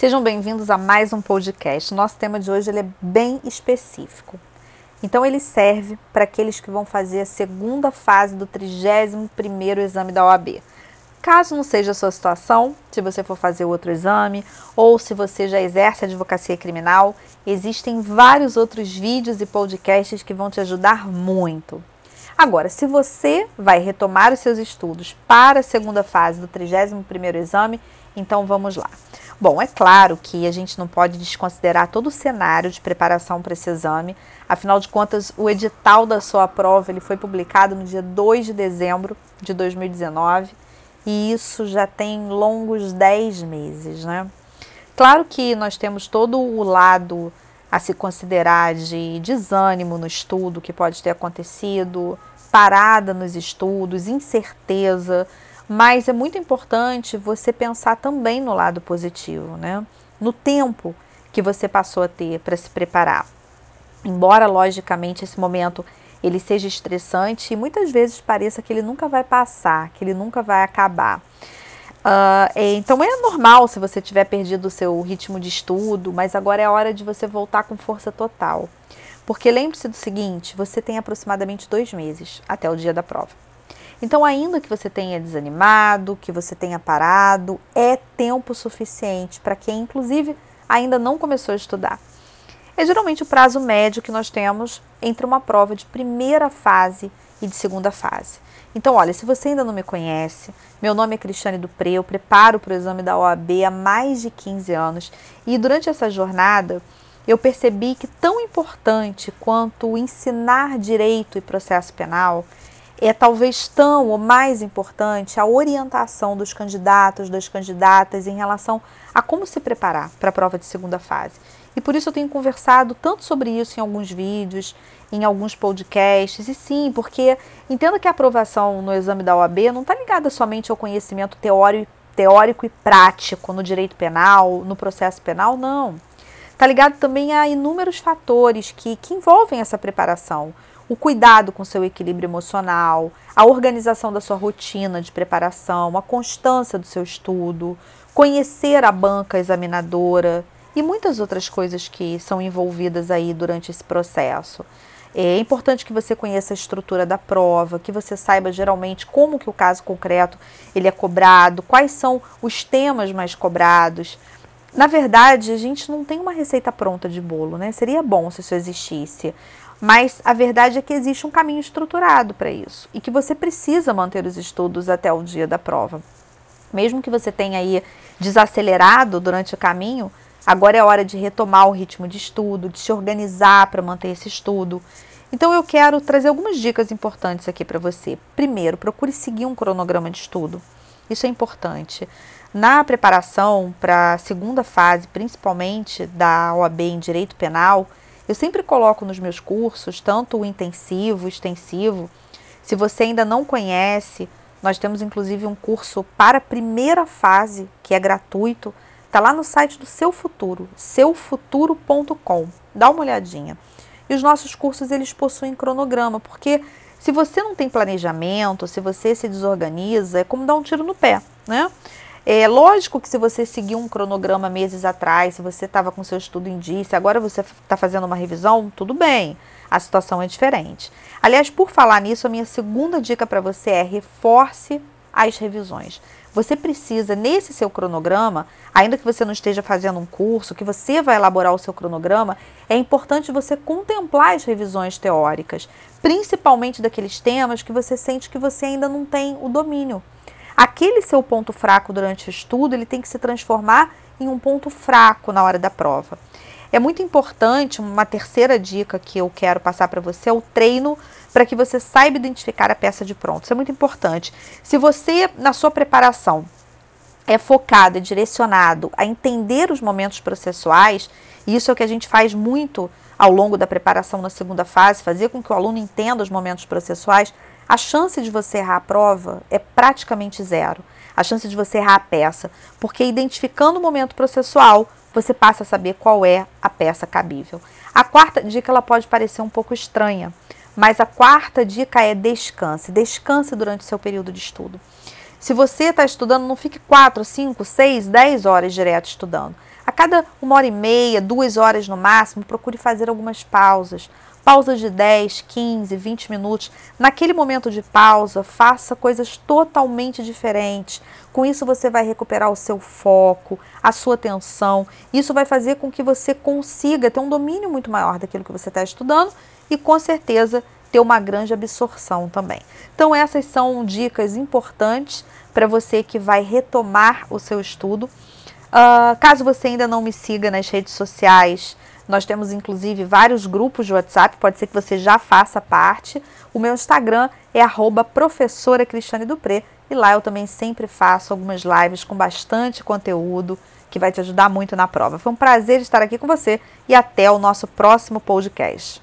Sejam bem-vindos a mais um podcast. Nosso tema de hoje ele é bem específico. Então ele serve para aqueles que vão fazer a segunda fase do 31º exame da OAB. Caso não seja a sua situação, se você for fazer outro exame ou se você já exerce advocacia criminal, existem vários outros vídeos e podcasts que vão te ajudar muito. Agora, se você vai retomar os seus estudos para a segunda fase do 31º exame, então vamos lá. Bom, é claro que a gente não pode desconsiderar todo o cenário de preparação para esse exame. Afinal de contas, o edital da sua prova ele foi publicado no dia 2 de dezembro de 2019 e isso já tem longos 10 meses, né? Claro que nós temos todo o lado a se considerar de desânimo no estudo que pode ter acontecido, parada nos estudos, incerteza, mas é muito importante você pensar também no lado positivo, né? No tempo que você passou a ter para se preparar. Embora, logicamente, esse momento ele seja estressante e muitas vezes pareça que ele nunca vai passar, que ele nunca vai acabar. Uh, então é normal se você tiver perdido o seu ritmo de estudo, mas agora é hora de você voltar com força total. Porque lembre-se do seguinte: você tem aproximadamente dois meses até o dia da prova. Então, ainda que você tenha desanimado, que você tenha parado, é tempo suficiente para quem, inclusive, ainda não começou a estudar. É geralmente o prazo médio que nós temos entre uma prova de primeira fase e de segunda fase. Então, olha, se você ainda não me conhece, meu nome é Cristiane Dupré, eu preparo para o exame da OAB há mais de 15 anos e durante essa jornada eu percebi que tão importante quanto ensinar direito e processo penal é talvez tão ou mais importante a orientação dos candidatos, das candidatas em relação a como se preparar para a prova de segunda fase. E por isso eu tenho conversado tanto sobre isso em alguns vídeos, em alguns podcasts, e sim, porque entenda que a aprovação no exame da OAB não está ligada somente ao conhecimento teórico, teórico e prático no direito penal, no processo penal, não. Está ligado também a inúmeros fatores que, que envolvem essa preparação o cuidado com seu equilíbrio emocional, a organização da sua rotina de preparação, a constância do seu estudo, conhecer a banca examinadora e muitas outras coisas que são envolvidas aí durante esse processo. É importante que você conheça a estrutura da prova, que você saiba geralmente como que o caso concreto ele é cobrado, quais são os temas mais cobrados. Na verdade, a gente não tem uma receita pronta de bolo, né? Seria bom se isso existisse. Mas a verdade é que existe um caminho estruturado para isso e que você precisa manter os estudos até o dia da prova. Mesmo que você tenha aí desacelerado durante o caminho, agora é hora de retomar o ritmo de estudo, de se organizar para manter esse estudo. Então eu quero trazer algumas dicas importantes aqui para você. Primeiro, procure seguir um cronograma de estudo. Isso é importante. Na preparação para a segunda fase, principalmente da OAB em Direito Penal, eu sempre coloco nos meus cursos, tanto o intensivo, o extensivo. Se você ainda não conhece, nós temos inclusive um curso para a primeira fase, que é gratuito. Está lá no site do Seu Futuro, seufuturo.com. Dá uma olhadinha. E os nossos cursos eles possuem cronograma, porque se você não tem planejamento, se você se desorganiza, é como dar um tiro no pé, né? É lógico que se você seguir um cronograma meses atrás, se você estava com seu estudo em dia, se agora você está fazendo uma revisão, tudo bem, a situação é diferente. Aliás, por falar nisso, a minha segunda dica para você é reforce as revisões. Você precisa, nesse seu cronograma, ainda que você não esteja fazendo um curso, que você vai elaborar o seu cronograma, é importante você contemplar as revisões teóricas, principalmente daqueles temas que você sente que você ainda não tem o domínio aquele seu ponto fraco durante o estudo, ele tem que se transformar em um ponto fraco na hora da prova. É muito importante, uma terceira dica que eu quero passar para você é o treino para que você saiba identificar a peça de pronto. Isso é muito importante. Se você, na sua preparação, é focado, é direcionado a entender os momentos processuais, e isso é o que a gente faz muito ao longo da preparação na segunda fase, fazer com que o aluno entenda os momentos processuais, a chance de você errar a prova é praticamente zero. A chance de você errar a peça, porque identificando o momento processual, você passa a saber qual é a peça cabível. A quarta dica ela pode parecer um pouco estranha, mas a quarta dica é descanse. Descanse durante o seu período de estudo. Se você está estudando, não fique 4, 5, 6, 10 horas direto estudando. A cada uma hora e meia, duas horas no máximo, procure fazer algumas pausas. Pausas de 10, 15, 20 minutos. Naquele momento de pausa, faça coisas totalmente diferentes. Com isso, você vai recuperar o seu foco, a sua atenção. Isso vai fazer com que você consiga ter um domínio muito maior daquilo que você está estudando e, com certeza, ter uma grande absorção também. Então, essas são dicas importantes para você que vai retomar o seu estudo. Uh, caso você ainda não me siga nas redes sociais, nós temos inclusive vários grupos de WhatsApp, pode ser que você já faça parte. O meu Instagram é arroba professora Cristiane Dupré e lá eu também sempre faço algumas lives com bastante conteúdo que vai te ajudar muito na prova. Foi um prazer estar aqui com você e até o nosso próximo podcast.